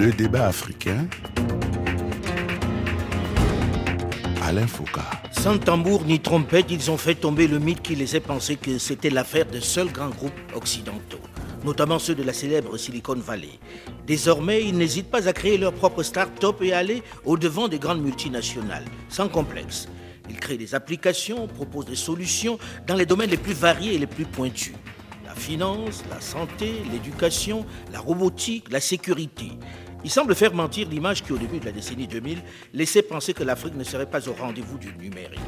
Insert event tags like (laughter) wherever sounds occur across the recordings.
Le débat africain. Alain Foucault. Sans tambour ni trompette, ils ont fait tomber le mythe qui laissait penser que c'était l'affaire de seuls grands groupes occidentaux, notamment ceux de la célèbre Silicon Valley. Désormais, ils n'hésitent pas à créer leur propre start-up et à aller au-devant des grandes multinationales, sans complexe. Ils créent des applications, proposent des solutions dans les domaines les plus variés et les plus pointus. La finance, la santé, l'éducation, la robotique, la sécurité. Ils semblent faire mentir l'image qui, au début de la décennie 2000, laissait penser que l'Afrique ne serait pas au rendez-vous du numérique.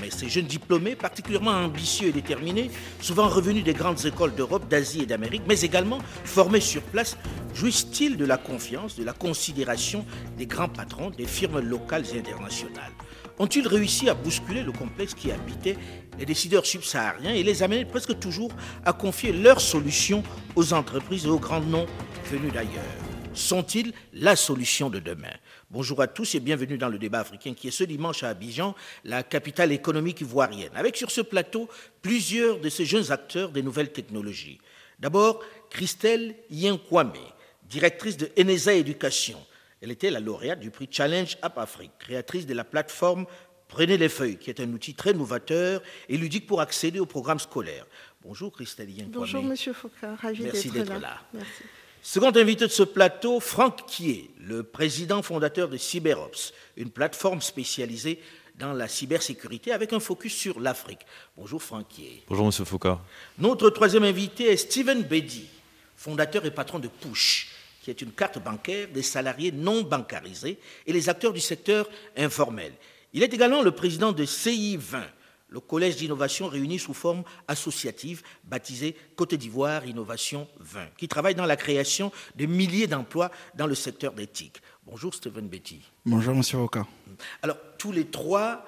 Mais ces jeunes diplômés, particulièrement ambitieux et déterminés, souvent revenus des grandes écoles d'Europe, d'Asie et d'Amérique, mais également formés sur place, jouissent-ils de la confiance, de la considération des grands patrons, des firmes locales et internationales? Ont-ils réussi à bousculer le complexe qui habitait les décideurs subsahariens et les amener presque toujours à confier leurs solutions aux entreprises et aux grands noms venus d'ailleurs? Sont-ils la solution de demain Bonjour à tous et bienvenue dans le débat africain qui est ce dimanche à Abidjan, la capitale économique ivoirienne, avec sur ce plateau plusieurs de ces jeunes acteurs des nouvelles technologies. D'abord, Christelle Yenkwame, directrice de Enesa Éducation. Elle était la lauréate du prix Challenge App Afrique, créatrice de la plateforme Prenez les feuilles, qui est un outil très novateur et ludique pour accéder au programme scolaire. Bonjour Christelle Yenkwame. Bonjour Monsieur Foucault, ravi d'être là. là. Merci. Second invité de ce plateau, Franck Kier, le président fondateur de CyberOps, une plateforme spécialisée dans la cybersécurité avec un focus sur l'Afrique. Bonjour Franck Kier. Bonjour Monsieur Foucault. Notre troisième invité est Steven Bedi, fondateur et patron de Push, qui est une carte bancaire des salariés non bancarisés et les acteurs du secteur informel. Il est également le président de CI20, le collège d'innovation réuni sous forme associative baptisé Côte d'Ivoire Innovation 20, qui travaille dans la création de milliers d'emplois dans le secteur d'éthique. Bonjour Stephen Betty. Bonjour Monsieur Oka. Alors, tous les trois,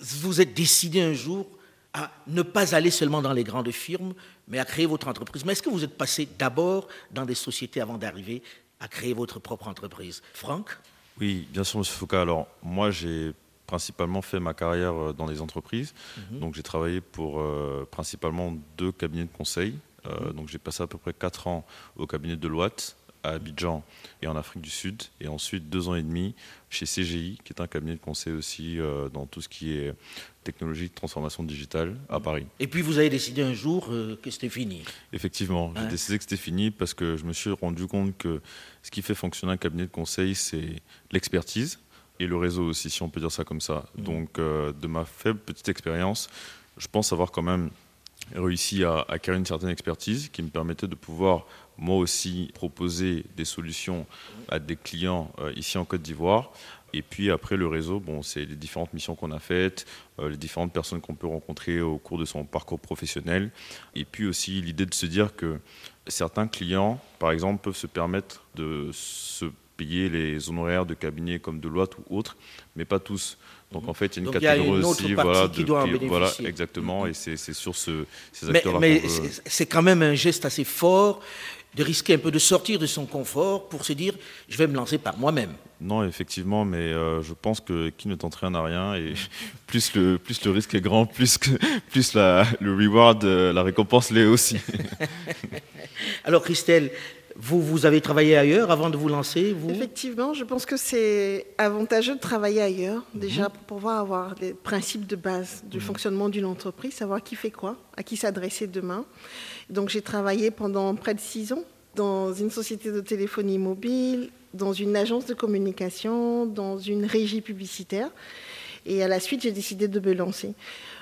vous êtes décidés un jour à ne pas aller seulement dans les grandes firmes, mais à créer votre entreprise. Mais est-ce que vous êtes passé d'abord dans des sociétés avant d'arriver à créer votre propre entreprise? Franck? Oui, bien sûr, Monsieur Foucault. Alors, moi, j'ai principalement fait ma carrière euh, dans les entreprises. Mhm. Donc j'ai travaillé pour euh, principalement deux cabinets de conseil. Euh, Mhm. Donc j'ai passé à peu près quatre ans au cabinet de Loite à Abidjan et en Afrique du Sud, et ensuite deux ans et demi chez CGI, qui est un cabinet de conseil aussi euh, dans tout ce qui est technologie de transformation digitale à Paris. Et puis vous avez décidé un jour euh, que c'était fini. Effectivement, j'ai décidé que c'était fini parce que je me suis rendu compte que ce qui fait fonctionner un cabinet de conseil, c'est l'expertise et le réseau aussi, si on peut dire ça comme ça. Mhm. Donc, euh, de ma faible petite expérience, je pense avoir quand même réussi à acquérir une certaine expertise qui me permettait de pouvoir moi aussi proposer des solutions à des clients euh, ici en Côte d'Ivoire. Et puis après le réseau, bon, c'est les différentes missions qu'on a faites, euh, les différentes personnes qu'on peut rencontrer au cours de son parcours professionnel. Et puis aussi l'idée de se dire que certains clients, par exemple, peuvent se permettre de se payer les honoraires de cabinets comme Deloitte ou autres, mais pas tous. Donc en fait, il y a une Donc, il y a une catégorie autre aussi, voilà, qui de doit en voilà, exactement. Et c'est sur ce, ces Mais, acteurs-là mais veut- c'est- quand même un geste assez fort de risquer un peu de sortir de son confort pour se dire je vais me lancer par moi-même. Non, effectivement, mais euh, je pense que qui ne tente rien n'a rien et (laughs) plus le, plus le risque est grand, plus, que, (laughs) plus la, le reward, euh, la récompense l'est aussi. (laughs) Alors Christelle, vous, vous avez travaillé ailleurs avant de vous lancer vous? Effectivement, je pense que c'est avantageux de travailler ailleurs, Mhm. déjà pour pouvoir avoir les principes de base du fonctionnement d'une entreprise, savoir qui fait quoi, à qui s'adresser demain. Donc j'ai travaillé pendant près de six ans dans une société de téléphonie mobile, dans une agence de communication, dans une régie publicitaire. Et à la suite, j'ai décidé de me lancer.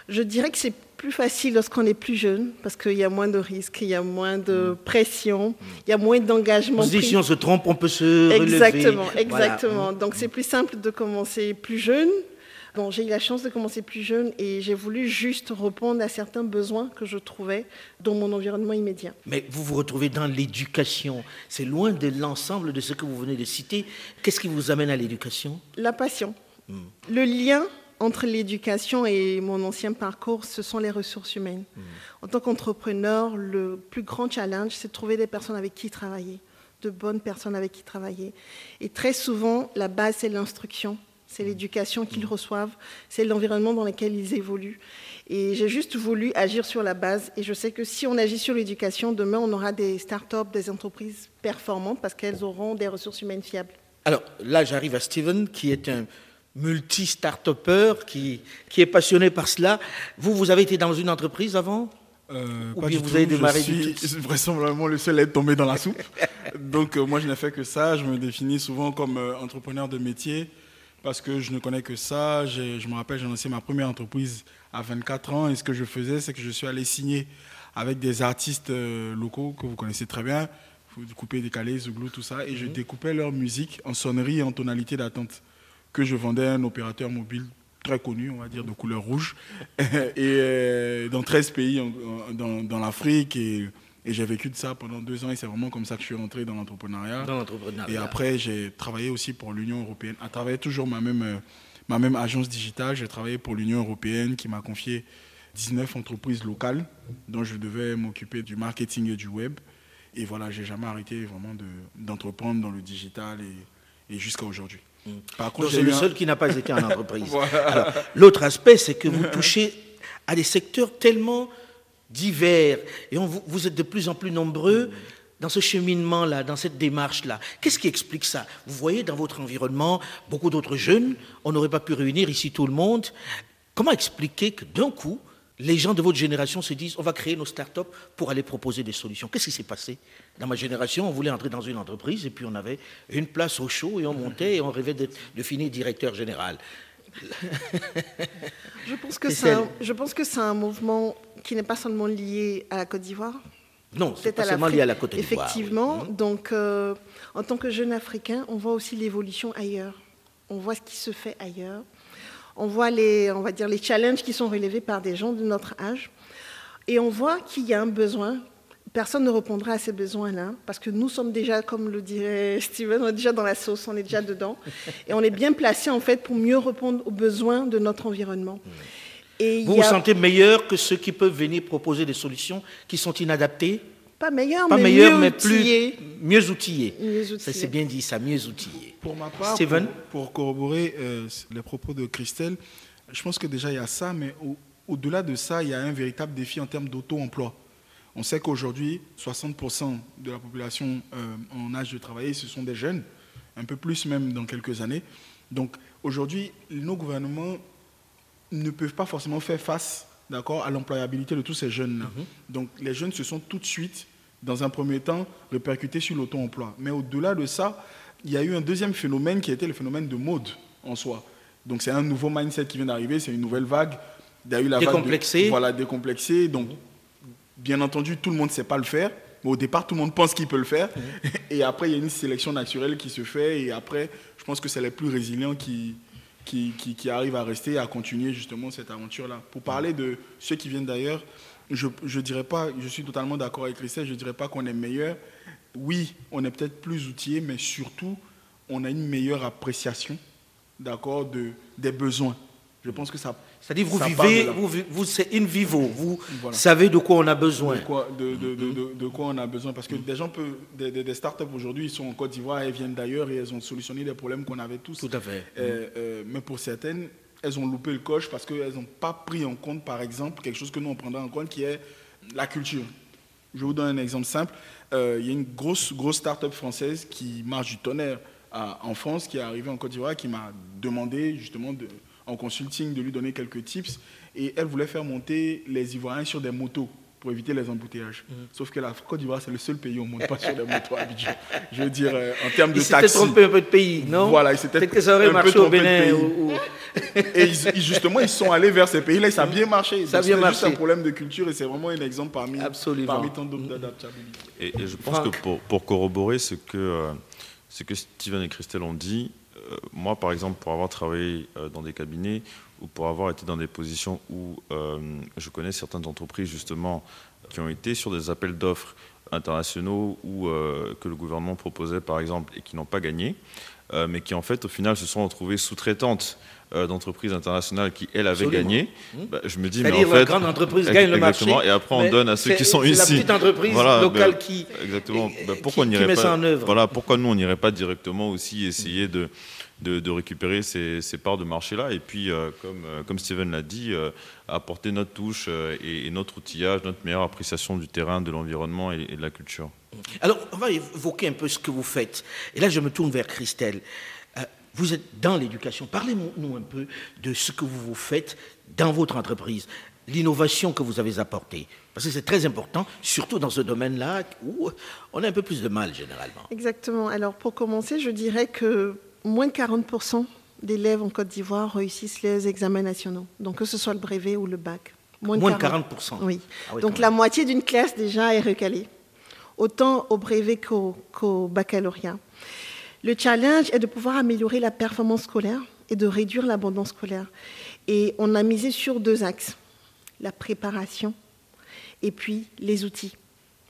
Je dirais que c'est plus facile lorsqu'on est plus jeune, parce qu'il y a moins de risques, il y a moins de pression, il y a moins d'engagement. Si on se trompe, on peut se relever. Exactement, Voilà. exactement. Donc c'est plus simple de commencer plus jeune. Bon, j'ai eu la chance de commencer plus jeune et j'ai voulu juste répondre à certains besoins que je trouvais dans mon environnement immédiat. Mais vous vous retrouvez dans l'éducation. C'est loin de l'ensemble de ce que vous venez de citer. Qu'est-ce qui vous amène à l'éducation? La passion. Le lien entre l'éducation et mon ancien parcours, ce sont les ressources humaines. En tant qu'entrepreneur, le plus grand challenge, c'est de trouver des personnes avec qui travailler, de bonnes personnes avec qui travailler. Et très souvent, la base, c'est l'instruction, c'est l'éducation qu'ils reçoivent, c'est l'environnement dans lequel ils évoluent. Et j'ai juste voulu agir sur la base. Et je sais que si on agit sur l'éducation, demain, on aura des start-up, des entreprises performantes parce qu'elles auront des ressources humaines fiables. Alors là, j'arrive à Steven, qui est un multi-start-upper, qui, qui est passionné par cela. Vous, vous avez été dans une entreprise avant Euh, Ou pas bien du vous tout. avez démarré je du suis vraisemblablement le seul à être tombé dans la soupe. (laughs) Donc euh, moi je n'ai fait que ça. Je me définis souvent comme euh, entrepreneur de métier parce que je ne connais que ça. Je me rappelle, j'ai lancé ma première entreprise à 24 ans et ce que je faisais, c'est que je suis allé signer avec des artistes euh, locaux que vous connaissez très bien, vous coupez, décalé, zouglou, tout ça, et je découpais leur musique en sonnerie et en tonalité d'attente que je vendais à un opérateur mobile très connu, on va dire, de couleur rouge, (laughs) et euh, dans 13 pays dans, dans l'Afrique. Et, et j'ai vécu de ça pendant deux ans, et c'est vraiment comme ça que je suis rentré dans l'entrepreneuriat. dans l'entrepreneuriat Et après, j'ai travaillé aussi pour l'Union européenne, à travers toujours ma même, euh, ma même agence digitale. J'ai travaillé pour l'Union européenne qui m'a confié 19 entreprises locales dont je devais m'occuper du marketing et du web. Et voilà, j'ai jamais arrêté vraiment de- d'entreprendre dans le digital et, et jusqu'à aujourd'hui. Par Donc contre, c'est le un- seul qui n'a pas été en entreprise. (laughs) Voilà. L'autre aspect, c'est que vous touchez à des secteurs tellement divers et on, vous, vous êtes de plus en plus nombreux dans ce cheminement-là, dans cette démarche-là. Qu'est-ce qui explique ça? Vous voyez dans votre environnement beaucoup d'autres jeunes, on n'aurait pas pu réunir ici tout le monde. Comment expliquer que d'un coup, les gens de votre génération se disent on va créer nos startups pour aller proposer des solutions Qu'est-ce qui s'est passé? Dans ma génération, on voulait entrer dans une entreprise et puis on avait une place au chaud et on montait et on rêvait de finir directeur général. (laughs) Je pense que C'est un, celle- je pense que c'est un mouvement qui n'est pas seulement lié à la Côte d'Ivoire. Non, c'est pas seulement lié à la Côte d'Ivoire. Effectivement. Mhm. Donc, euh, en tant que jeune Africain, on voit aussi l'évolution ailleurs. On voit ce qui se fait ailleurs. On voit les, on va dire, les challenges qui sont relevés par des gens de notre âge. Et on voit qu'il y a un besoin. Personne ne répondra à ces besoins-là, parce que nous sommes déjà, comme le dirait (laughs) Steven, on est déjà dans la sauce, on est déjà dedans. Et on est bien placé, en fait, pour mieux répondre aux besoins de notre environnement. Et Vous vous sentez meilleur que ceux qui peuvent venir proposer des solutions qui sont inadaptées? Pas meilleur, Pas mais meilleur, mieux mais outillé. plus mieux outillé. c'est bien dit, ça, mieux outillé. Pour ma part, Steven pour, pour corroborer euh, les propos de Christelle, je pense que déjà il y a ça, mais au- au-delà de ça, il y a un véritable défi en termes d'auto-emploi. On sait qu'aujourd'hui, 60% de la population euh, en âge de travailler, ce sont des jeunes, un peu plus même dans quelques années. Donc aujourd'hui, nos gouvernements ne peuvent pas forcément faire face d'accord, à l'employabilité de tous ces jeunes-là. Donc les jeunes se sont tout de suite, dans un premier temps, répercutés sur l'auto-emploi. Mais au-delà de ça, il y a eu un deuxième phénomène qui été le phénomène de mode en soi. Donc c'est un nouveau mindset qui vient d'arriver, c'est une nouvelle vague. Il y a eu la vague de- Décomplexé. voilà, décomplexé. Donc bien entendu, tout le monde ne sait pas le faire. Mais au départ, tout le monde pense qu'il peut le faire. (laughs) Et après, il y a une sélection naturelle qui se fait. Et après, je pense que c'est les plus résilients qui, qui, qui, qui arrivent à rester et à continuer justement cette aventure-là. Pour parler de ceux qui viennent d'ailleurs, je ne dirais pas, je suis totalement d'accord avec Christelle, je ne dirais pas qu'on est meilleur. Oui, on est peut-être plus outillé, mais surtout, on a une meilleure appréciation d'accord, de, des besoins. Je pense que ça. C'est-à-dire, vous ça vivez, vous, vous, c'est in vivo, vous Voilà. savez de quoi on a besoin. De quoi, de, de- de- de- de quoi on a besoin Parce que des gens peuvent, des, des- des startups aujourd'hui, ils sont en Côte d'Ivoire, elles viennent d'ailleurs et elles ont solutionné des problèmes qu'on avait tous. Tout à fait. Euh, euh, mais pour certaines, elles ont loupé le coche parce qu'elles n'ont pas pris en compte, par exemple, quelque chose que nous on prendra en compte, qui est la culture. Je vous donne un exemple simple. Euh, il y a une grosse, grosse start-up française qui marche du tonnerre en France, qui est arrivée en Côte d'Ivoire, qui m'a demandé justement en consulting de lui donner quelques tips. Et elle voulait faire monter les Ivoiriens sur des motos pour éviter les embouteillages. Mhm. Sauf que la Côte d'Ivoire, c'est le seul pays où on ne monte pas sur des motos à Abidjan. Je veux dire, euh, en termes de Il taxi. trompé un peu de pays, non? Voilà, il s'était Peut-être que ça aurait un peu marché au trompé de Bénin. pays. ou- ou- (laughs) Et ils- ils- justement, ils sont allés vers ces pays-là et ça a bien marché. Ça a bien c'était juste marché. un problème de culture et c'est vraiment un exemple parmi, Absolument. parmi tant d'autres d'adaptabilité. Et, et je pense Franck. que pour, pour corroborer ce que, euh, ce que Steven et Christelle ont dit, euh, moi par exemple, pour avoir travaillé euh, dans des cabinets ou pour avoir été dans des positions où euh, je connais certaines entreprises justement qui ont été sur des appels d'offres internationaux ou euh, que le gouvernement proposait par exemple et qui n'ont pas gagné, euh, mais qui en fait au final se sont retrouvées sous-traitantes euh, d'entreprises internationales qui elles avaient Absolument. gagné, Mmh. bah, je me dis mais en fait la grande entreprise gagne le marché. exactement, et après on donne à ceux qui sont c'est ici. la petite entreprise Voilà, locale qui, Exactement. et- Ben, qui- pourquoi on qui met pas ça en œuvre. Voilà, pourquoi nous on n'irait pas directement aussi essayer de de, récupérer ces, parts de marché-là. Et puis, comme, comme Steven l'a dit, apporter notre touche et, notre outillage, notre meilleure appréciation du terrain, de l'environnement et, et, de la culture. Alors, on va évoquer un peu ce que vous faites. Et là, je me tourne vers Christelle. Vous êtes dans l'éducation. Parlez-nous un peu de ce que vous faites dans votre entreprise, l'innovation que vous avez apportée. Parce que c'est très important, surtout dans ce domaine-là où on a un peu plus de mal généralement. Exactement. Alors pour commencer, je dirais que moins de 40% d'élèves en Côte d'Ivoire réussissent les examens nationaux. Donc que ce soit le brevet ou le bac. Moins de 40%. Oui. Ah Donc la moitié d'une classe déjà est recalée. Autant au brevet qu'au baccalauréat. Le challenge est de pouvoir améliorer la performance scolaire et de réduire l'abondance scolaire. Et on a misé sur deux axes, la préparation et puis les outils.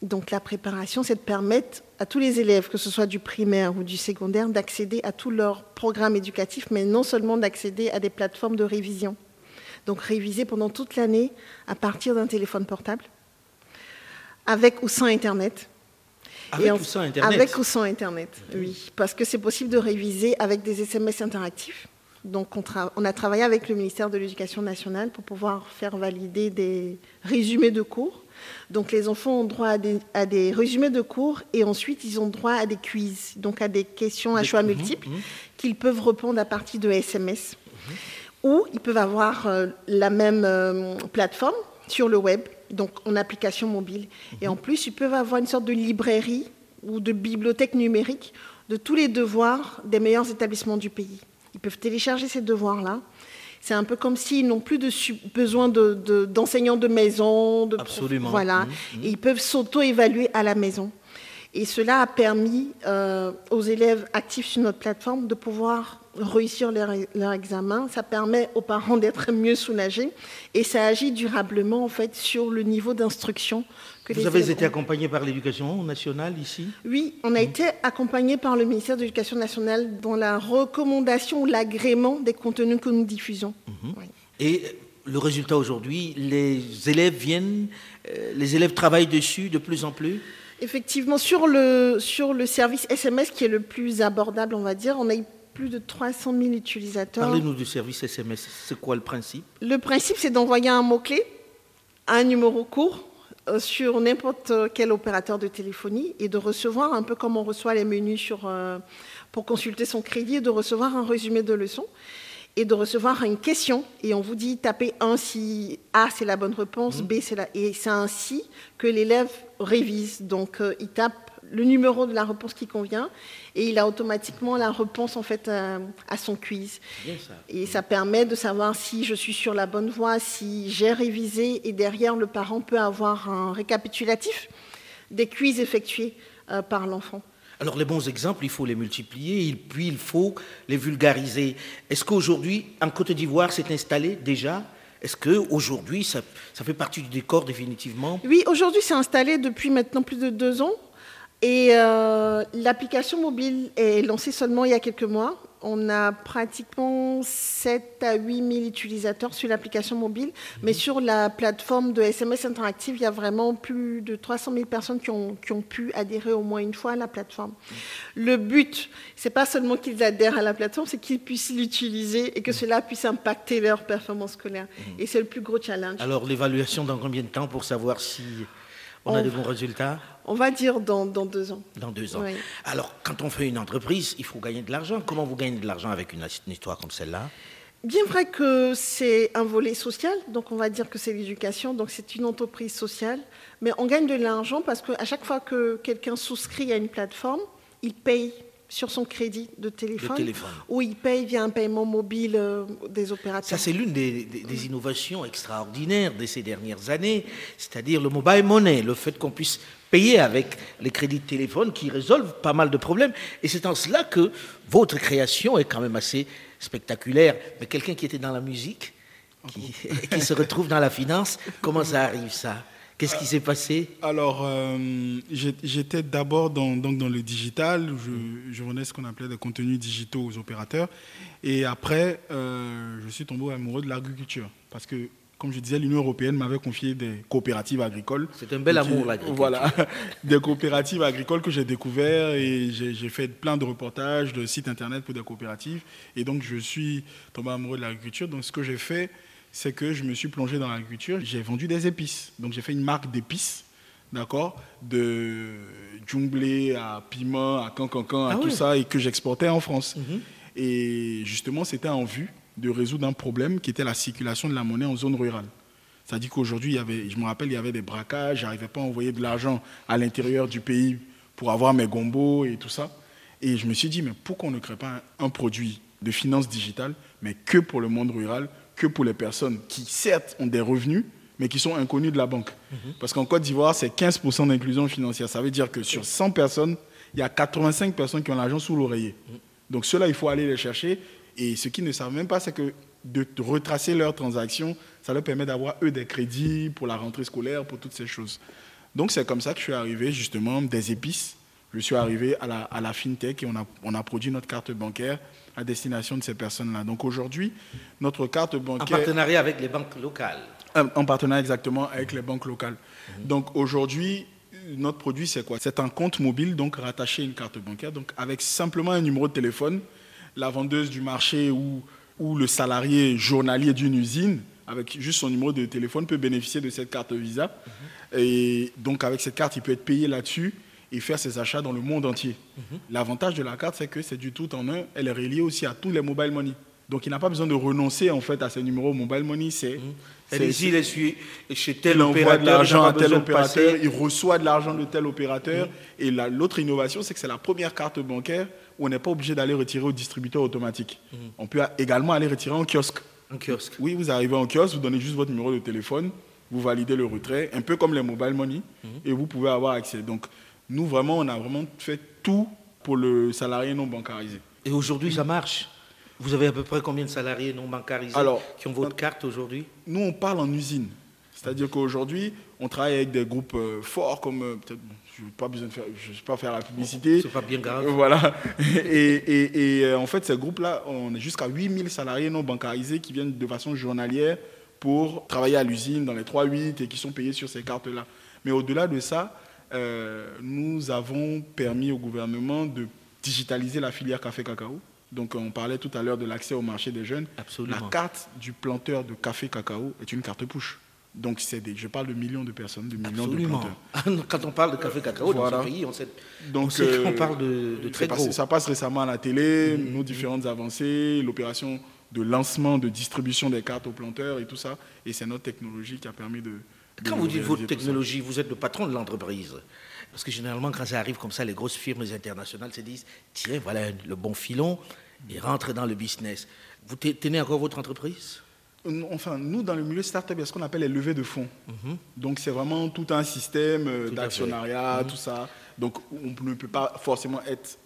Donc la préparation, c'est de permettre à tous les élèves, que ce soit du primaire ou du secondaire, d'accéder à tout leur programme éducatif, mais non seulement d'accéder à des plateformes de révision. Donc réviser pendant toute l'année à partir d'un téléphone portable, avec ou sans Internet, avec ou sans Internet Avec ou sans Internet, oui. Parce que c'est possible de réviser avec des SMS interactifs. Donc on, on, a travaillé avec le ministère de l'Éducation nationale pour pouvoir faire valider des résumés de cours. Donc les enfants ont droit à des, résumés de cours et ensuite ils ont droit à des quiz, donc à des questions à choix multiples mhm. qu'ils peuvent répondre à partir de SMS. Mhm. Ou ils peuvent avoir euh, la même euh, plateforme sur le web donc en application mobile. Et en plus, ils peuvent avoir une sorte de librairie ou de bibliothèque numérique de tous les devoirs des meilleurs établissements du pays. Ils peuvent télécharger ces devoirs-là. C'est un peu comme s'ils n'ont plus de besoin d'enseignants de, maison. De Absolument. Voilà. Mmh. Et ils peuvent s'auto-évaluer à la maison. Et cela a permis euh, aux élèves actifs sur notre plateforme de pouvoir réussir leur, examen. Ça permet aux parents d'être mieux soulagés et ça agit durablement en fait sur le niveau d'instruction que Vous avez été accompagné par l'éducation nationale ici? Oui, on a mmh. été accompagné par le ministère de l'Éducation nationale dans la recommandation ou l'agrément des contenus que nous diffusons. Mmh. Et le résultat aujourd'hui, les élèves viennent, euh, les élèves travaillent dessus de plus en plus? Effectivement, sur le, sur le service SMS qui est le plus abordable, on va dire, on a eu plus de 300 000 utilisateurs. Parlez-nous du service SMS. C'est quoi le principe? Le principe, c'est d'envoyer un mot-clé, un numéro court euh, sur n'importe quel opérateur de téléphonie et de recevoir, un peu comme on reçoit les menus sur, euh, pour consulter son crédit, de recevoir un résumé de leçon et de recevoir une question. Et on vous dit tapez 1 si A c'est la bonne réponse, mmh. B c'est la. Et c'est ainsi que l'élève révise. Donc euh, il tape le numéro de la réponse qui convient et il a automatiquement la réponse en fait à, son quiz. Et ça permet de savoir si je suis sur la bonne voie, si j'ai révisé et derrière le parent peut avoir un récapitulatif des quiz effectués euh, par l'enfant. Alors les bons exemples, il faut les multiplier, puis il faut les vulgariser. Est-ce qu'aujourd'hui, en Côte d'Ivoire, c'est installé déjà? Est-ce qu'aujourd'hui, ça, fait partie du décor définitivement? Oui, aujourd'hui, c'est installé depuis maintenant plus de deux ans. Et euh, l'application mobile est lancée seulement il y a quelques mois. On a pratiquement 7 à 8 000 utilisateurs sur l'application mobile, mhm. mais sur la plateforme de SMS Interactive, il y a vraiment plus de 300 000 personnes qui ont, qui ont pu adhérer au moins une fois à la plateforme. Mhm. Le but, c'est pas seulement qu'ils adhèrent à la plateforme, c'est qu'ils puissent l'utiliser et que mhm. cela puisse impacter leur performance scolaire. Et c'est le plus gros challenge. Alors l'évaluation dans combien de temps pour savoir si on, a de bons résultats On va dire dans, deux ans. Dans deux ans. Alors, quand on fait une entreprise, il faut gagner de l'argent. Comment vous gagnez de l'argent avec une, histoire comme celle-là? Bien vrai que c'est un volet social, donc on va dire que c'est l'éducation, donc c'est une entreprise sociale, mais on gagne de l'argent parce qu'à chaque fois que quelqu'un souscrit à une plateforme, il paye sur son crédit de téléphone, ou il paye via un paiement mobile euh, des opérateurs. Ça, c'est l'une des, innovations extraordinaires de ces dernières années, c'est-à-dire le mobile money, le fait qu'on puisse payer avec les crédits de téléphone qui résolvent pas mal de problèmes. Et c'est en cela que votre création est quand même assez spectaculaire. Mais quelqu'un qui était dans la musique, qui, (laughs) qui se retrouve dans la finance, comment ça arrive ça? Qu'est-ce qui s'est passé? Alors, euh, j'étais d'abord dans, donc dans le digital. Je, je vendais ce qu'on appelait des contenus digitaux aux opérateurs. Et après, euh, je suis tombé amoureux de l'agriculture. Parce que comme je disais, l'Union européenne m'avait confié des coopératives agricoles. C'est un bel amour, l'agriculture. Voilà, (laughs) des coopératives agricoles que j'ai découvert et j'ai fait plein de reportages, de sites internet pour des coopératives. Et donc, je suis tombé amoureux de l'agriculture. Donc, ce que j'ai fait, c'est que je me suis plongé dans l'agriculture. J'ai vendu des épices. Donc, j'ai fait une marque d'épices, d'accord, de djumblé à piment, à cancancan, à Ah tout oui. ça, et que j'exportais en France. Mhm. Et justement, c'était en vue de résoudre un problème qui était la circulation de la monnaie en zone rurale. C'est-à-dire qu'aujourd'hui, je me rappelle, il y avait des braquages, je n'arrivais pas à envoyer de l'argent à l'intérieur du pays pour avoir mes gombos et tout ça. Et je me suis dit, mais pourquoi on ne crée pas un produit de finance digitale, mais que pour le monde rural, que pour les personnes qui, certes, ont des revenus, mais qui sont inconnus de la banque Parce qu'en Côte d'Ivoire, c'est 15% d'inclusion financière. Ça veut dire que sur 100 personnes, il y a 85 personnes qui ont l'argent sous l'oreiller. Donc ceux-là, il faut aller les chercher. Et ce qu'ils ne savent même pas, c'est que de retracer leurs transactions, ça leur permet d'avoir, eux, des crédits pour la rentrée scolaire, pour toutes ces choses. Donc c'est comme ça que je suis arrivé, justement, des épices. Je suis arrivé à la, à la FinTech et on a, on a produit notre carte bancaire à destination de ces personnes-là. Donc aujourd'hui, notre carte En bancaire... partenariat avec les banques locales. Euh, En partenariat exactement avec les banques locales. Donc aujourd'hui, notre produit, c'est quoi? C'est un compte mobile, donc rattaché à une carte bancaire, donc avec simplement un numéro de téléphone. La vendeuse du marché ou, ou le salarié journalier d'une usine, avec juste son numéro de téléphone, peut bénéficier de cette carte Visa. Et donc avec cette carte, il peut être payé là-dessus et faire ses achats dans le monde entier. L'avantage de la carte, c'est que c'est du tout en un. Elle est reliée aussi à tous les mobile money. Donc il n'a pas besoin de renoncer en fait à ses numéros mobile money. C'est c'est- Allez-y, il est chez- tel il opérateur, de l'argent à tel opérateur, il reçoit de l'argent de tel opérateur. Et la- l'autre innovation, c'est que c'est la première carte bancaire où on n'est pas obligé d'aller retirer au distributeur automatique. On peut également aller retirer en kiosque. Un kiosque. Oui, vous arrivez en kiosque, vous donnez juste votre numéro de téléphone, vous validez le retrait, un peu comme les mobile money, et vous pouvez avoir accès. Donc, nous, vraiment, on a vraiment fait tout pour le salarié non bancarisé. Et aujourd'hui, ça marche? Vous avez à peu près combien de salariés non bancarisés Alors, qui ont votre carte aujourd'hui? Nous, on parle en usine. C'est-à-dire qu'aujourd'hui, on travaille avec des groupes euh, forts comme, euh, je ne vais pas besoin de faire, je vais pas faire la publicité. C'est pas bien grave. Euh, Voilà. (laughs) Et, et- et, euh, en fait, ces groupes-là, on est jusqu'à 8000 salariés non bancarisés qui viennent de façon journalière pour travailler à l'usine dans les 3-8 et qui sont payés sur ces cartes-là. Mais au-delà de ça, euh, nous avons permis au gouvernement de digitaliser la filière café-cacao. Donc, on parlait tout à l'heure de l'accès au marché des jeunes. Absolument. La carte du planteur de café-cacao est une carte push. Donc, des, je parle de millions de personnes, de millions de planteurs. (laughs) Quand on parle de café cacao Voilà. dans ce pays, on sait, Donc, on sait euh, parle de, de très c'est passé- gros. Ça passe récemment à la télé, nos différentes avancées, l'opération de lancement, de distribution des cartes aux planteurs et tout ça. Et c'est notre technologie qui a permis de. Quand vous dites votre technologie, vous êtes le patron de l'entreprise. Parce que généralement, quand ça arrive comme ça, les grosses firmes internationales se disent tiens, voilà le bon filon, et rentrent dans le business. Vous te- tenez encore votre entreprise? Enfin, nous, dans le milieu startup, il y a ce qu'on appelle les levées de fonds. Donc, c'est vraiment tout un système euh, Mhm. Fait. Mhm. d'actionnariat, tout ça. Donc, on ne peut pas forcément être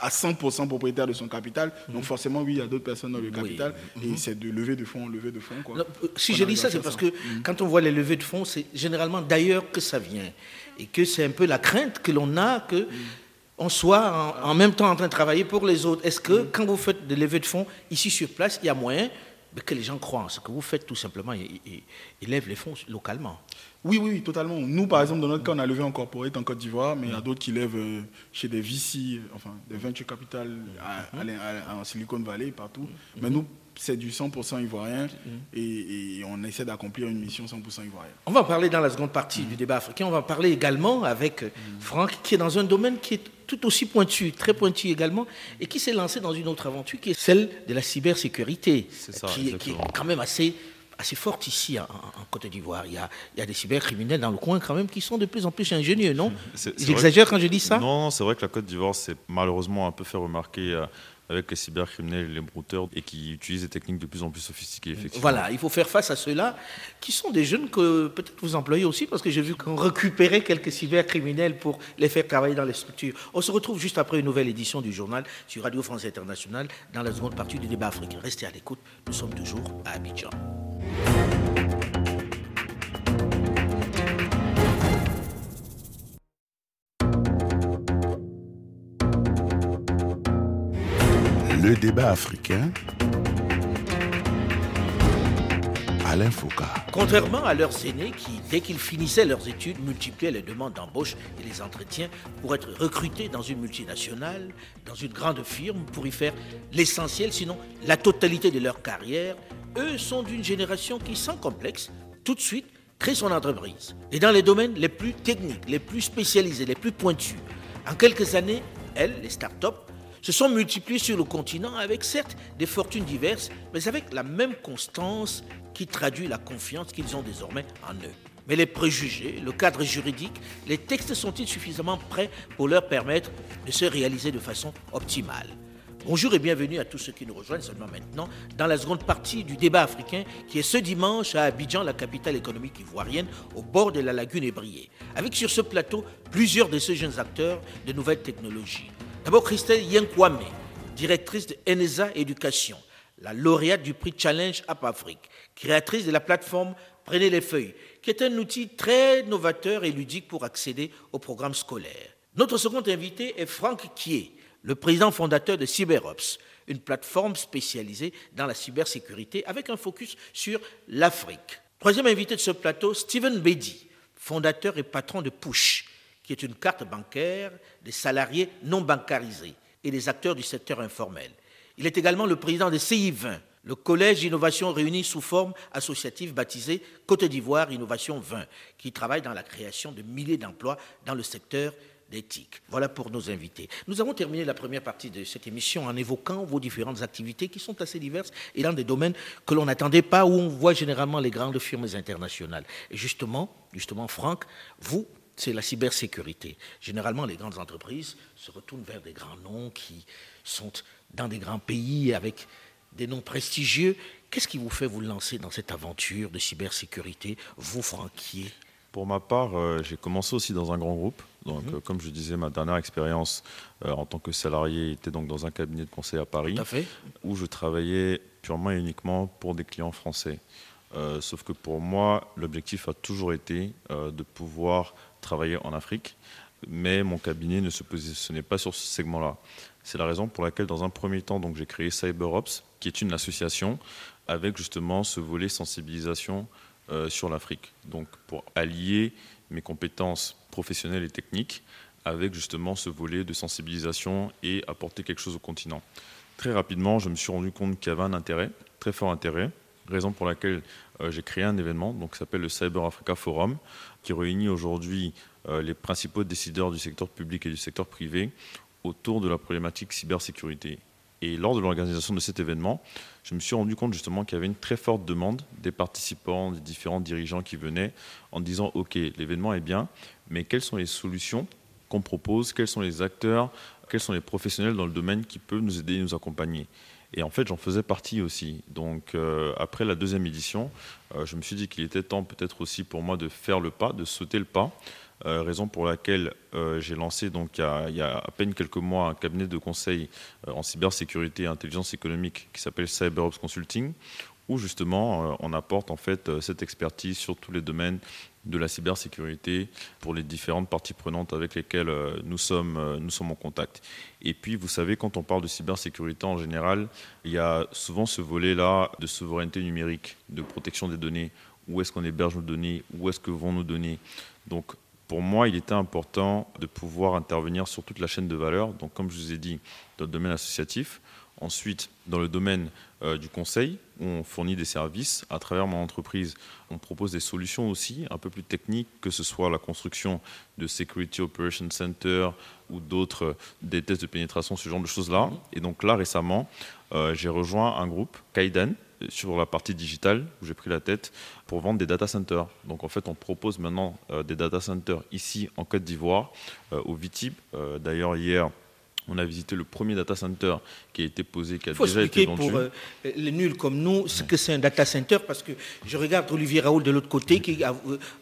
à 100% propriétaire de son capital. Donc, forcément, oui, il y a d'autres personnes dans le Mhm. Oui. Mhm. capital. Et c'est de levée de fonds levée de fonds. Quoi, Non, euh, Si je dis ça, c'est parce que quand on voit les levées de fonds, c'est généralement d'ailleurs que ça vient. Et que c'est un peu la crainte que l'on a que on soit en, en même temps en train de travailler pour les autres. Est-ce que quand vous faites des levées de fonds ici sur place, il y a moyen que les gens croient en ce que vous faites tout simplement et, et- et lèvent les fonds localement? Oui, oui, oui, totalement. Nous, par exemple, dans notre cas, on a levé en corporate en Côte d'Ivoire, mais il y a d'autres qui lèvent euh, chez des VC, enfin des venture capital à- à l'in- à- en Silicon Valley, partout. Mais nous, c'est du 100% ivoirien et, et on essaie d'accomplir une mission 100% ivoirienne. On va en parler dans la seconde partie du débat africain. On va en parler également avec euh, Franck, qui est dans un domaine qui est tout aussi pointu, très pointu également, et qui s'est lancé dans une autre aventure, qui est celle de la cybersécurité, C'est ça, qui, est- qui est quand même assez, assez forte ici en, Côte d'Ivoire. Il y, a, il y a des cybercriminels dans le coin quand même qui sont de plus en plus ingénieux, non? J'exagère quand je dis ça? Non, c'est vrai que la Côte d'Ivoire s'est malheureusement un peu fait remarquer euh, avec les cybercriminels et les brouteurs et qui utilisent des techniques de plus en plus sophistiquées, effectivement. Voilà, il faut faire face à ceux-là, qui sont des jeunes que peut-être vous employez aussi, parce que j'ai vu qu'on récupérait quelques cybercriminels pour les faire travailler dans les structures. On se retrouve juste après une nouvelle édition du journal sur Radio France Internationale dans la seconde partie du débat africain. Restez à l'écoute, nous sommes toujours à Abidjan. Le débat africain. Alain Foucault. Contrairement à leurs aînés qui, dès qu'ils finissaient leurs études, multipliaient les demandes d'embauche et les entretiens pour être recrutés dans une multinationale, dans une grande firme, pour y faire l'essentiel, sinon la totalité de leur carrière, eux sont d'une génération qui, sans complexe, tout de suite, crée son entreprise. Et dans les domaines les plus techniques, les plus spécialisés, les plus pointus. En quelques années, elles, les start-up, se sont multipliées sur le continent avec certes des fortunes diverses, mais avec la même constance qui traduit la confiance qu'ils ont désormais en eux. Mais les préjugés, le cadre juridique, les textes sont-ils suffisamment prêts pour leur permettre de se réaliser de façon optimale? Bonjour et bienvenue à tous ceux qui nous rejoignent seulement maintenant dans la seconde partie du débat africain qui est ce dimanche à Abidjan, la capitale économique ivoirienne, au bord de la lagune ébriée. Avec sur ce plateau plusieurs de ces jeunes acteurs de nouvelles technologies. D'abord Christelle Yenkwame, directrice de Enesa Éducation, la lauréate du prix Challenge App Afrique, créatrice de la plateforme Prenez les feuilles, qui est un outil très novateur et ludique pour accéder au programme scolaire. Notre second invité est Franck Kier, le président fondateur de CyberOps, une plateforme spécialisée dans la cybersécurité avec un focus sur l'Afrique. Troisième invité de ce plateau, Steven Bedi, fondateur et patron de Push, qui est une carte bancaire des salariés non bancarisés et des acteurs du secteur informel. Il est également le président de CI20, le collège d'innovation réuni sous forme associative baptisé Côte d'Ivoire Innovation 20, qui travaille dans la création de milliers d'emplois dans le secteur d'éthique. Voilà pour nos invités. Nous avons terminé la première partie de cette émission en évoquant vos différentes activités qui sont assez diverses et dans des domaines que l'on n'attendait pas, où on voit généralement les grandes firmes internationales. Et justement, justement, Franck, vous, c'est la cybersécurité. Généralement, les grandes entreprises se retournent vers des grands noms qui sont dans des grands pays avec des noms prestigieux. Qu'est-ce qui vous fait vous lancer dans cette aventure de cybersécurité, vous, Franquier? Pour ma part, euh, j'ai commencé aussi dans un grand groupe. Donc, Mhm. euh, comme je disais, ma dernière expérience euh, en tant que salarié était donc dans un cabinet de conseil à Paris, à où je travaillais purement et uniquement pour des clients français. Euh, sauf que pour moi, l'objectif a toujours été euh, de pouvoir travailler en Afrique, mais mon cabinet ne se positionnait pas sur ce segment-là. C'est la raison pour laquelle, dans un premier temps, j'ai créé CyberOps, qui est une association avec justement ce volet sensibilisation euh, sur l'Afrique. Donc pour allier mes compétences professionnelles et techniques avec justement ce volet de sensibilisation et apporter quelque chose au continent. Très rapidement, je me suis rendu compte qu'il y avait un intérêt, très fort intérêt, raison pour laquelle j'ai créé un événement donc, qui s'appelle le Cyber Africa Forum, qui réunit aujourd'hui euh, les principaux décideurs du secteur public et du secteur privé autour de la problématique cybersécurité. Et lors de l'organisation de cet événement, je me suis rendu compte justement qu'il y avait une très forte demande des participants, des différents dirigeants qui venaient en disant OK, l'événement est bien, mais quelles sont les solutions qu'on propose, quels sont les acteurs, quels sont les professionnels dans le domaine qui peuvent nous aider et nous accompagner? Et en fait, j'en faisais partie aussi. Donc, euh, après la deuxième édition, euh, je me suis dit qu'il était temps peut-être aussi pour moi de faire le pas, de sauter le pas. Euh, raison pour laquelle j'ai lancé donc il y, a, il y, a, à peine quelques mois un cabinet de conseil en cybersécurité et intelligence économique qui s'appelle CyberOps Consulting, où justement euh, on apporte en fait cette expertise sur tous les domaines de la cybersécurité pour les différentes parties prenantes avec lesquelles euh, nous sommes, euh, nous sommes en contact. Et puis, vous savez, quand on parle de cybersécurité en général, il y a souvent ce volet-là de souveraineté numérique, de protection des données. Où est-ce qu'on héberge nos données? Où est-ce que vont nos données? Donc, pour moi, il était important de pouvoir intervenir sur toute la chaîne de valeur. Donc, comme je vous ai dit, dans le domaine associatif, Ensuite, dans le domaine euh, du conseil, on fournit des services. À travers mon entreprise, on propose des solutions aussi un peu plus techniques, que ce soit la construction de Security Operation Center ou d'autres, des tests de pénétration, ce genre de choses-là. Et donc là, récemment, euh, j'ai rejoint un groupe, Kaidan, sur la partie digitale, où j'ai pris la tête pour vendre des data centers. Donc en fait, on propose maintenant euh, des data centers ici en Côte d'Ivoire, euh, au VITIB. D'ailleurs, hier, on a visité le premier data center qui a été posé, qui a faut déjà été vendu. pour euh, les nuls comme nous ce que c'est un data center parce que je regarde Olivier Raoul de l'autre côté qui euh,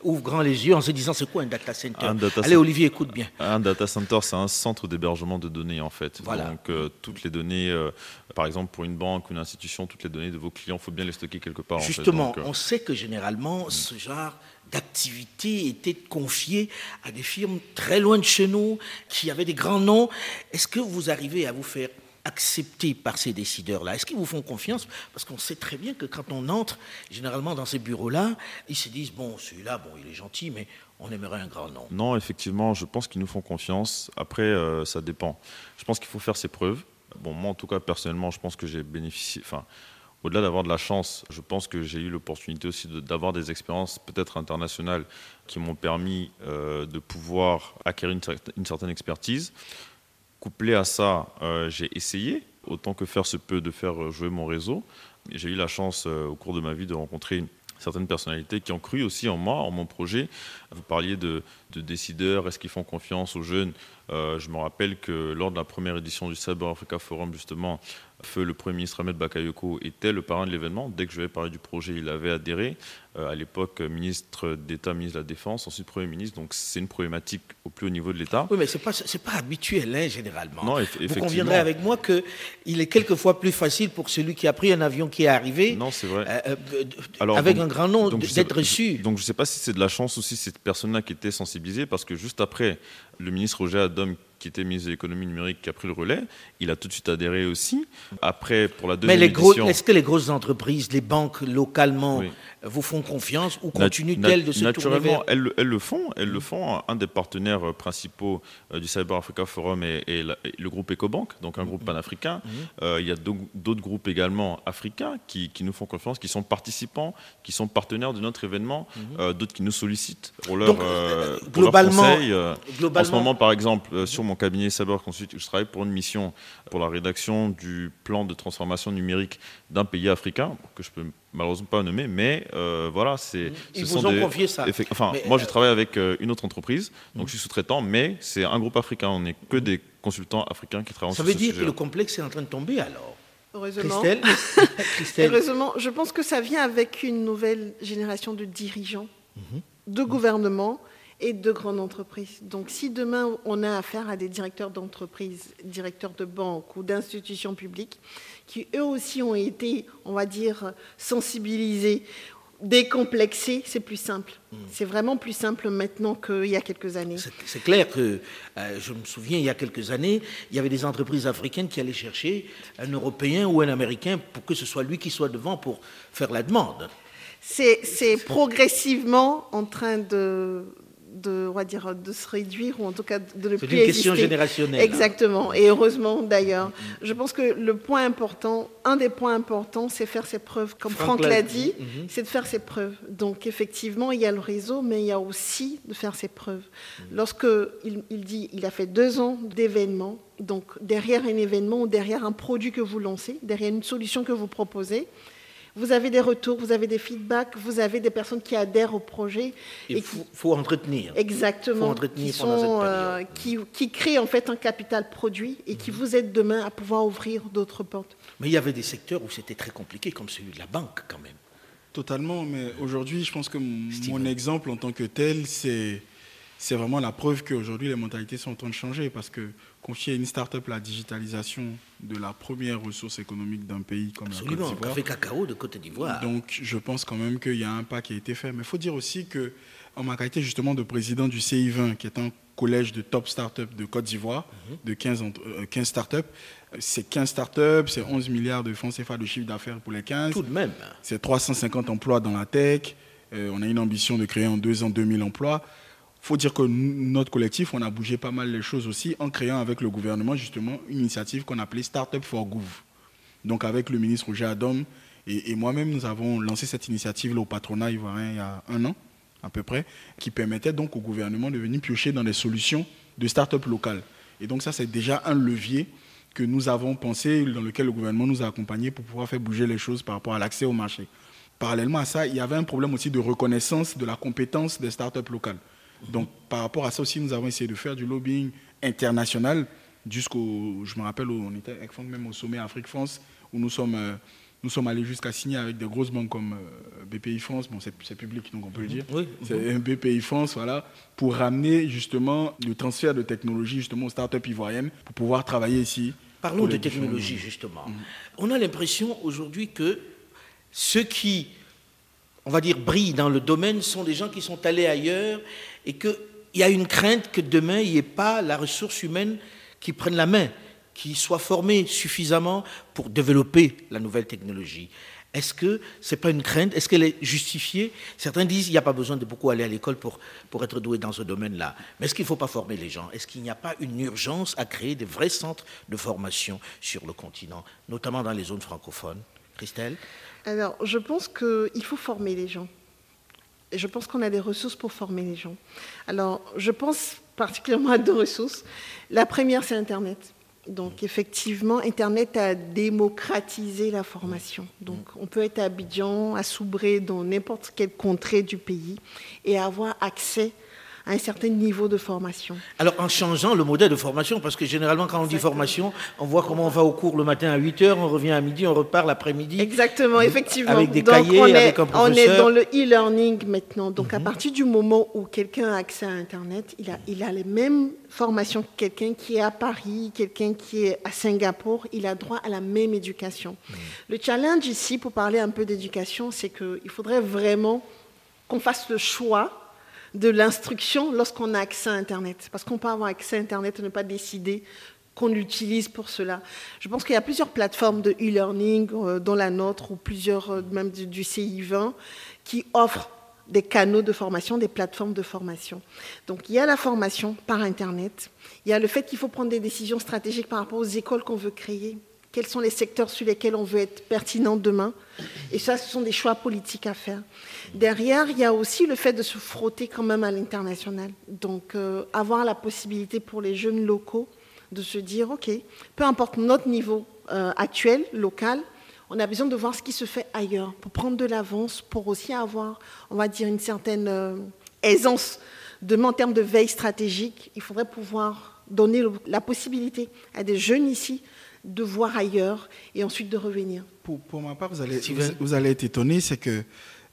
ouvre grand les yeux en se disant c'est quoi un data center? Un data Allez. Olivier, écoute bien. Un data center, c'est un centre d'hébergement de données en fait. Voilà. Donc euh, toutes les données, euh, par exemple pour une banque, une institution, toutes les données de vos clients, il faut bien les stocker quelque part. en fait. Justement, Donc, euh, on sait que généralement ce genre d'activité était confié à des firmes très loin de chez nous, qui avaient des grands noms. Est-ce que vous arrivez à vous faire accepté par ces décideurs-là? Est-ce qu'ils vous font confiance? Parce qu'on sait très bien que quand on entre, généralement dans ces bureaux-là, ils se disent, bon, celui-là, bon, il est gentil, mais on aimerait un grand nom. Non, effectivement, je pense qu'ils nous font confiance. Après, euh, ça dépend. Je pense qu'il faut faire ses preuves. Bon, moi, en tout cas, personnellement, je pense que j'ai bénéficié. Enfin, au-delà d'avoir de la chance, je pense que j'ai eu l'opportunité aussi d'avoir des expériences peut-être internationales qui m'ont permis euh, de pouvoir acquérir une, certaine expertise. Couplé à ça, euh, j'ai essayé, autant que faire se peut, de faire jouer mon réseau. J'ai eu la chance au cours de ma vie de rencontrer certaines personnalités qui ont cru aussi en moi, en mon projet. Vous parliez de, décideurs, est-ce qu'ils font confiance aux jeunes euh, Je me rappelle que lors de la première édition du Cyber Africa Forum, justement, Feu, le Premier ministre Ahmed Bakayoko, était le parrain de l'événement. Dès que je vais parler du projet, il avait adhéré. Euh, à l'époque, ministre d'État, ministre de la Défense, ensuite Premier ministre. Donc c'est une problématique au plus haut niveau de l'État. Oui, mais ce n'est pas, pas habituel, hein, généralement. Non, Vous conviendrez avec moi qu'il est quelquefois plus facile pour celui qui a pris un avion qui est arrivé, non, c'est vrai. Euh, euh, avec un grand nom, d'être reçu. Donc je ne sais pas si c'est de la chance ou si cette personne-là qui était sensibilisée, parce que juste après, le ministre Roger Adam qui était ministre de l'économie numérique, qui a pris le relais. Il a tout de suite adhéré aussi. Après, pour la deuxième Mais édition... est-ce que les grosses entreprises, les banques localement, vous font confiance ou continuent-elles de se Naturellement, tourner vers... elles, elles, le font. Elles le font. Un des partenaires euh, principaux euh, du Cyber Africa Forum est, le groupe EcoBank, donc un groupe mm-hmm. panafricain. Euh, il y a d'autres groupes également africains qui, nous font confiance, qui sont participants, qui sont partenaires de notre événement, mm-hmm. d'autres qui nous sollicitent pour leur, globalement, globalement, En ce moment, par exemple, sur mon cabinet Cyber Consult, je travaille pour une mission pour la rédaction du plan de transformation numérique d'un pays africain, que je peux malheureusement pas nommer, mais euh, voilà, c'est. Ils vous ont confié ça. Enfin, moi, je euh, travaille avec euh, une autre entreprise, donc je suis sous-traitant, mais c'est un groupe africain. On n'est que des consultants africains qui travaillent. Ça veut dire que le complexe est en train de tomber alors? Heureusement. (laughs) Christelle, Heureusement, je pense que ça vient avec une nouvelle génération de dirigeants, mhm. de gouvernements et de grandes entreprises. Donc si demain on a affaire à des directeurs d'entreprises, directeurs de banques ou d'institutions publiques, qui eux aussi ont été, on va dire, sensibilisés, décomplexés, c'est plus simple. Hmm. C'est vraiment plus simple maintenant qu'il y a quelques années. C'est clair que, euh, je me souviens, il y a quelques années, il y avait des entreprises africaines qui allaient chercher un Européen ou un Américain pour que ce soit lui qui soit devant pour faire la demande. C'est progressivement en train de, de, on va dire, de se réduire ou en tout cas de ne plus exister. Une question générationnelle. Hein. Exactement, et heureusement d'ailleurs. Mm-hmm. Je pense que le point important, un des points importants, c'est faire ses preuves. Comme Franck, l'a dit, mm-hmm. c'est de faire ses preuves. Donc effectivement, il y a le réseau, mais il y a aussi de faire ses preuves. Mm-hmm. Lorsque il, il dit, il a fait deux ans d'événements, donc derrière un événement ou derrière un produit que vous lancez, derrière une solution que vous proposez, vous avez des retours, vous avez des feedbacks, vous avez des personnes qui adhèrent au projet. Il faut, entretenir. Exactement. Faut entretenir qui, sont, euh, qui, créent en fait un capital produit et qui mhm. vous aident demain à pouvoir ouvrir d'autres portes. Mais il y avait des secteurs où c'était très compliqué, comme celui de la banque quand même. Totalement, mais aujourd'hui, je pense que mon exemple en tant que tel, c'est c'est vraiment la preuve qu'aujourd'hui, les mentalités sont en train de changer parce que confier à une start-up la digitalisation de la première ressource économique d'un pays comme la Côte d'Ivoire. café cacao de Côte d'Ivoire. Donc, je pense quand même qu'il y a un pas qui a été fait. Mais il faut dire aussi que, en ma qualité justement de président du CI20, qui est un collège de top start-up de Côte d'Ivoire, mhm. de 15, 15 start-up, c'est 15 start-up, c'est 11 milliards de francs CFA de chiffre d'affaires pour les 15. Tout de même. C'est 350 emplois dans la tech. Euh, on a une ambition de créer en deux ans 2000 emplois faut dire que notre collectif, on a bougé pas mal les choses aussi en créant avec le gouvernement justement une initiative qu'on appelait Startup for Gouv. Donc avec le ministre Roger Adom et, moi-même, nous avons lancé cette initiative au patronat ivoirien il y a un an à peu près, qui permettait donc au gouvernement de venir piocher dans des solutions de start-up locales. Et donc ça, c'est déjà un levier que nous avons pensé, dans lequel le gouvernement nous a accompagnés pour pouvoir faire bouger les choses par rapport à l'accès au marché. Parallèlement à ça, il y avait un problème aussi de reconnaissance de la compétence des start-up locales. Donc, par rapport à ça aussi, nous avons essayé de faire du lobbying international jusqu'au, je me rappelle, on était même au sommet Afrique-France, où nous sommes, euh, nous sommes allés jusqu'à signer avec des grosses banques comme euh, BPI France, bon, c'est public, donc on peut le dire, oui, c'est BPI France, voilà, pour ramener justement le transfert de technologie justement aux startups ivoiriennes pour pouvoir travailler ici. Parlons de technologie, justement. Mm. On a l'impression aujourd'hui que ceux qui on va dire, brillent dans le domaine sont des gens qui sont allés ailleurs et qu'il y a une crainte que demain, il n'y ait pas la ressource humaine qui prenne la main. qui soient formés suffisamment pour développer la nouvelle technologie. Est-ce que ce n'est pas une crainte? Est-ce qu'elle est justifiée? Certains disent qu'il n'y a pas besoin de beaucoup aller à l'école pour, pour être doué dans ce domaine-là. Mais est-ce qu'il ne faut pas former les gens? Est-ce qu'il n'y a pas une urgence à créer des vrais centres de formation sur le continent, notamment dans les zones francophones? Christelle? Alors, je pense qu'il faut former les gens. Et je pense qu'on a des ressources pour former les gens. Alors, je pense particulièrement à deux ressources. La première, c'est Internet. Donc effectivement, Internet a démocratisé la formation. Donc on peut être à Abidjan, à Soubré, dans n'importe quelle contrée du pays et avoir accès à un certain niveau de formation. Alors en changeant le modèle de formation, parce que généralement quand on dit formation, on voit comment on va au cours le matin à 8h, on revient à midi, on repart l'après-midi. Effectivement, effectivement. Avec des cahiers, on est, avec un professeur. On est dans le e-learning maintenant. Donc à mhm. partir du moment où quelqu'un a accès à Internet, il a, il a les mêmes formations que quelqu'un qui est à Paris, quelqu'un qui est à Singapour, il a droit à la même éducation. Mhm. Le challenge ici, pour parler un peu d'éducation, c'est qu'il faudrait vraiment qu'on fasse le choix de l'instruction lorsqu'on a accès à Internet. Parce qu'on peut avoir accès à Internet et ne pas décider qu'on l'utilise pour cela. Je pense qu'il y a plusieurs plateformes de e-learning, euh, dont la nôtre, ou plusieurs, euh, même du, CI20, qui offrent des canaux de formation, des plateformes de formation. Donc il y a la formation par Internet, il y a le fait qu'il faut prendre des décisions stratégiques par rapport aux écoles qu'on veut créer, quels sont les secteurs sur lesquels on veut être pertinent demain. Et ça, ce sont des choix politiques à faire. Derrière, il y a aussi le fait de se frotter quand même à l'international. Donc, euh, avoir la possibilité pour les jeunes locaux de se dire, OK, peu importe notre niveau euh, actuel, local, on a besoin de voir ce qui se fait ailleurs pour prendre de l'avance, pour aussi avoir, on va dire, une certaine euh, aisance. Demain, en termes de veille stratégique, il faudrait pouvoir donner la possibilité à des jeunes ici de voir ailleurs et ensuite de revenir. Pour, ma part, vous allez, vous, allez être étonné, c'est que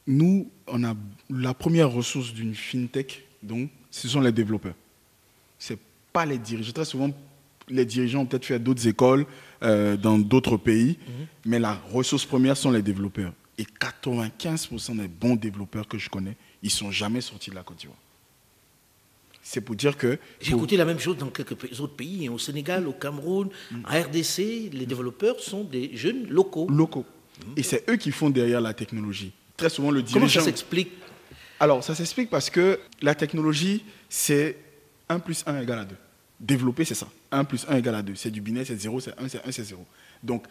nous, on a la première ressource d'une fintech, donc, ce sont les développeurs. Ce pas les dirigeants. Très souvent, les dirigeants ont peut-être fait d'autres écoles euh, dans d'autres pays, mhm. mais la ressource première sont les développeurs. Et 95% des bons développeurs que je connais, ils ne sont jamais sortis de la Côte d'Ivoire. C'est pour dire que... J'ai écouté la même chose dans quelques autres pays, hein, au Sénégal, au Cameroun, mm. en RDC, les développeurs sont des jeunes locaux. Locaux. Et c'est eux qui font derrière la technologie. Très souvent, le dirigeant... Comment ça s'explique? Alors, ça s'explique parce que la technologie, c'est 1 plus 1 égale à 2. Développer, c'est ça. 1 plus 1 égale à 2. C'est du binaire, c'est 0, c'est 1, c'est 1, c'est 0. Donc,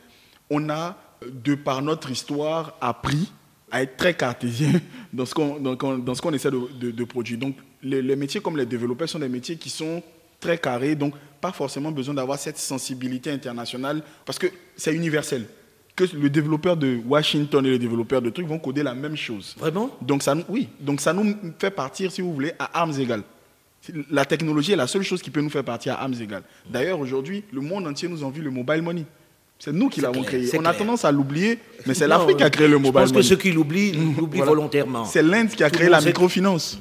on a, de par notre histoire, appris à être très cartésien (laughs) dans ce qu'on dans, ce qu'on essaie de, de, produire. Donc, les, métiers comme les développeurs sont des métiers qui sont très carrés, donc pas forcément besoin d'avoir cette sensibilité internationale, parce que c'est universel. Que le développeur de Washington et le développeur de trucs vont coder la même chose. Vraiment? Donc ça, Oui, donc ça nous fait partir, si vous voulez, à armes égales. La technologie est la seule chose qui peut nous faire partir à armes égales. D'ailleurs, aujourd'hui, le monde entier nous envie le mobile money. C'est nous qui l'avons créé. On a tendance à l'oublier, mais c'est l'Afrique qui a créé le mobile money. Je pense que ceux qui l'oublient, l'oublient volontairement. C'est l'Inde qui a créé la microfinance.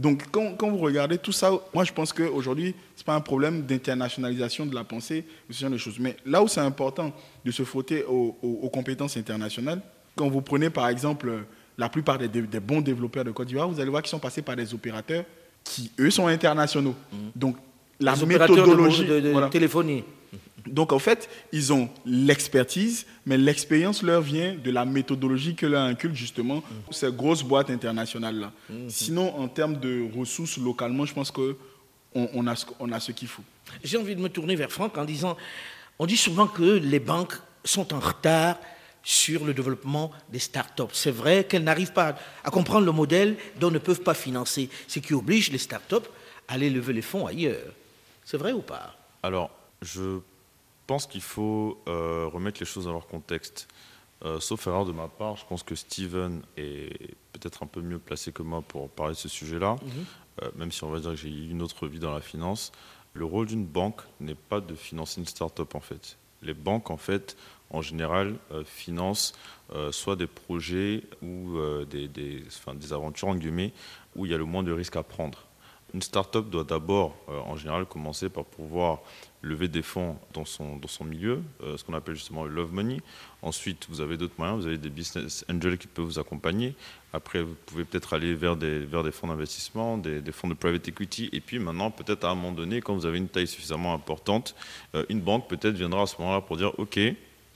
Donc, quand, vous regardez tout ça, moi, je pense qu'aujourd'hui, ce n'est pas un problème d'internationalisation de la pensée, ce genre de choses. Mais là où c'est important de se frotter aux, compétences internationales, quand vous prenez, par exemple, la plupart des, bons développeurs de Côte d'Ivoire, vous allez voir qu'ils sont passés par des opérateurs qui, eux, sont internationaux. Mmh. Donc, la méthodologie... de, téléphonie. Donc en fait, ils ont l'expertise, mais l'expérience leur vient de la méthodologie que leur inculque justement mm. ces grosses boîtes internationales-là. Mm-hmm. Sinon, en termes de ressources localement, je pense qu'on on a, on a ce qu'il faut. J'ai envie de me tourner vers Franck en disant, on dit souvent que les banques sont en retard sur le développement des start-up. C'est vrai qu'elles n'arrivent pas à comprendre le modèle dont ne peuvent pas financer, ce qui oblige les start-up à aller lever les fonds ailleurs. C'est vrai ou pas? Alors, je je pense qu'il faut euh, remettre les choses dans leur contexte. Euh, sauf erreur de ma part, je pense que Steven est peut-être un peu mieux placé que moi pour parler de ce sujet-là, mhm. euh, même si on va dire que j'ai eu une autre vie dans la finance. Le rôle d'une banque n'est pas de financer une start-up en fait. Les banques, en fait, en général, financent soit des projets ou des, des, enfin, des aventures, en guillemets, où il y a le moins de risques à prendre. Une start-up doit d'abord, euh, en général, commencer par pouvoir lever des fonds dans son, dans son milieu, euh, ce qu'on appelle justement le love money. Ensuite, vous avez d'autres moyens, vous avez des business angels qui peuvent vous accompagner. Après, vous pouvez peut-être aller vers des, vers des fonds d'investissement, des, fonds de private equity. Et puis maintenant, peut-être à un moment donné, quand vous avez une taille suffisamment importante, euh, une banque peut-être viendra à ce moment-là pour dire, OK,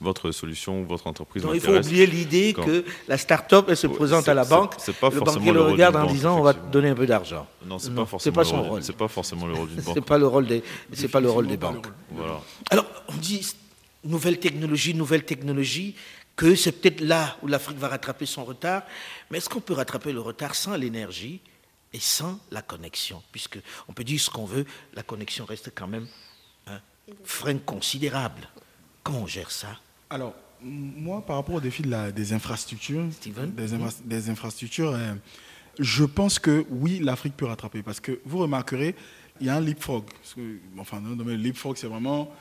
votre solution, votre entreprise Donc il faut oublier l'idée Quand- que la start-up, elle se présente c'est- à la c'est- banque, c'est pas le forcément banquier le regarde en disant on va te donner un peu d'argent. Non, c'est Non, pas c'est forcément pas le son rôle-. C'est pas forcément le rôle d'une (laughs) C'est banque. pas le rôle des, c'est pas le rôle des banques. Voilà. Alors, on dit nouvelle technologie, nouvelle technologie, que c'est peut-être là où l'Afrique va rattraper son retard. Mais est-ce qu'on peut rattraper le retard sans l'énergie et sans la connexion? Puisque on peut dire ce qu'on veut, la connexion reste quand même un frein considérable. Comment on gère ça? Alors, moi, par rapport au défi de la- des infrastructures, Steven? des, infra- des infrastructures, euh, je pense que oui, l'Afrique peut rattraper. Parce que vous remarquerez, il y a un leapfrog. Parce que, enfin, dans le domaine du leapfrog, c'est vraiment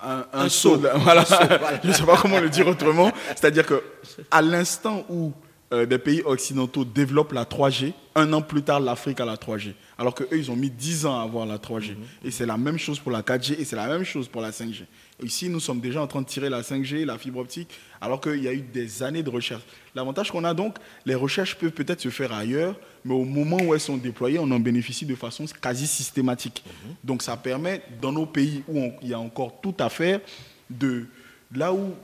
un, Un saut. saut. la- (laughs) voilà. voilà. je ne sais pas comment le dire autrement. C'est-à-dire que à l'instant où euh, des pays occidentaux développent la 3G, un an plus tard, l'Afrique a la 3G. Alors qu'eux, ils ont mis 10 ans à avoir la 3G. Et c'est la même chose pour la 4G et c'est la même chose pour la 5G. Ici, nous sommes déjà en train de tirer la 5G, la fibre optique, alors qu'il y a eu des années de recherche. L'avantage qu'on a donc, les recherches peuvent peut-être se faire ailleurs, mais au moment où elles sont déployées, on en bénéficie de façon quasi systématique. Donc ça permet, dans nos pays où on- il y a encore tout à faire, de là où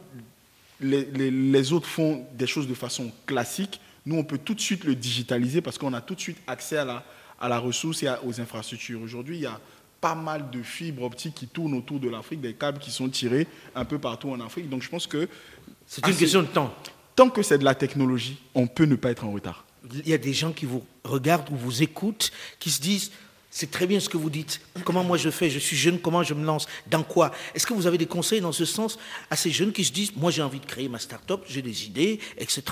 les, les- les autres font des choses de façon classique, nous, on peut tout de suite le digitaliser parce qu'on a tout de suite accès à la, à la ressource et à- aux infrastructures. Aujourd'hui, il y a pas mal de fibres optiques qui tournent autour de l'Afrique, des câbles qui sont tirés un peu partout en Afrique. Donc je pense que C'est une assez- question de temps. tant que c'est de la technologie, on peut ne pas être en retard. Il y a des gens qui vous regardent ou vous écoutent, qui se disent c'est très bien ce que vous dites. Comment moi je fais? Je suis jeune, comment je me lance? Dans quoi? Est-ce que vous avez des conseils dans ce sens à ces jeunes qui se disent moi j'ai envie de créer ma start-up, j'ai des idées, etc.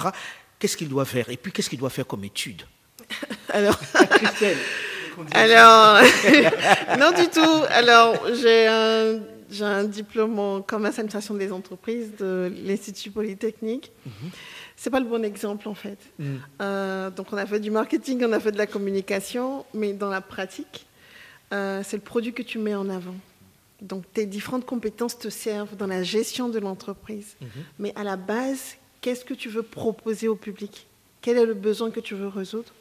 Qu'est-ce qu'ils doivent faire? Et puis qu'est-ce qu'ils doivent faire comme étude (laughs) Alors, (laughs) Christelle, (laughs) alors non du tout. Alors, j'ai un, j'ai un diplôme en commerce administration des entreprises de l'Institut Polytechnique. C'est pas le bon exemple en fait. Euh, donc, on a fait du marketing, on a fait de la communication, mais dans la pratique, euh, c'est le produit que tu mets en avant. Donc, tes différentes compétences te servent dans la gestion de l'entreprise. Mais à la base, qu'est-ce que tu veux proposer au public? Quel est le besoin que tu veux résoudre?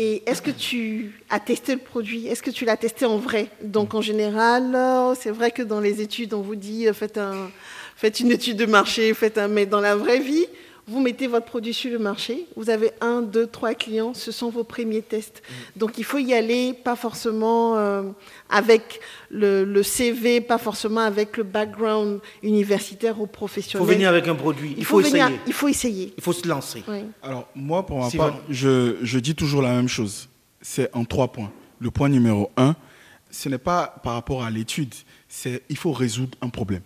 Et est-ce que tu as testé le produit? Est-ce que tu l'as testé en vrai? Donc en général, euh, c'est vrai que dans les études, on vous dit euh, faites, un, faites une étude de marché, faites un, mais dans la vraie vie, vous mettez votre produit sur le marché, vous avez un, deux, trois clients, ce sont vos premiers tests. Donc il faut y aller, pas forcément euh, avec le, le CV, pas forcément avec le background universitaire ou il professionnel. faut venir avec un produit, il, Il faut, essayer, il faut essayer. il faut se lancer. Oui. Alors, moi, pour ma part, je, je dis toujours la même chose. C'est en trois points. Le point numéro un, ce n'est pas par rapport à l'étude, c'est il faut résoudre un problème.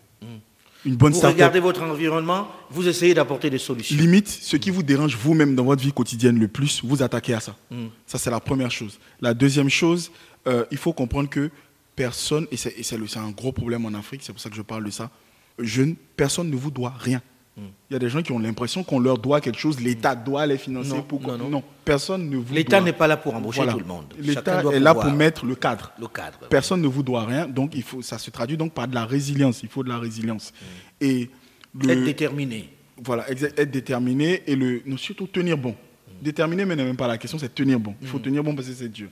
Une bonne Vous start-up. regardez votre environnement, vous essayez d'apporter des solutions. Limite, ce qui vous dérange vous-même dans votre vie quotidienne le plus, vous attaquez à ça. Mm. Ça, c'est la première chose. La deuxième chose, euh, il faut comprendre que personne, et c'est un gros problème en Afrique, c'est pour ça que je parle de ça, jeune, personne ne vous doit rien. Mm. Il y a des gens qui ont l'impression qu'on leur doit quelque chose, l'État doit les financer. Non, pourquoi non, non. personne ne vous L'État n'est pas là pour embaucher Voilà. tout le monde. L'État est là pour mettre le cadre. le cadre. Personne ne vous doit rien, donc il faut, ça se traduit donc par de la résilience. Il faut de la résilience. Et le- Être déterminé. voilà, être déterminé et le, surtout tenir bon. Déterminé, mais n'est même pas la question, c'est tenir bon. Il faut tenir bon parce que c'est dur.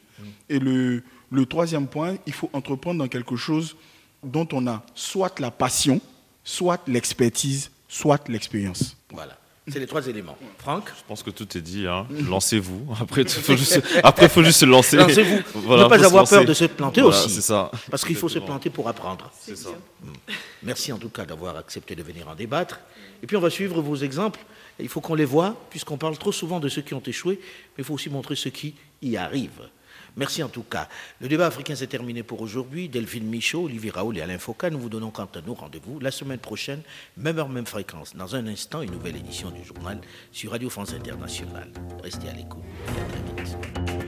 Et le, le troisième point, il faut entreprendre dans quelque chose dont on a soit la passion, soit l'expertise, soit l'expérience. Voilà. C'est les trois éléments. Franck Je pense que tout est dit. hein. Lancez-vous. Après, il faut juste, après, faut juste se lancer. Lancez-vous. Voilà, ne pas avoir peur de se planter Voilà, aussi. C'est ça. Parce qu'il faut se planter pour apprendre. C'est ça. Merci en tout cas d'avoir accepté de venir en débattre. Et puis on va suivre vos exemples. Il faut qu'on les voit, puisqu'on parle trop souvent de ceux qui ont échoué, mais il faut aussi montrer ceux qui y arrivent. Merci en tout cas. Le débat africain s'est terminé pour aujourd'hui. Delphine Michaud, Olivier Raoul et Alain Foucault, nous vous donnons quant à nous rendez-vous la semaine prochaine, même heure, même fréquence. Dans un instant, une nouvelle édition du journal sur Radio France Internationale. Restez à l'écoute à très vite.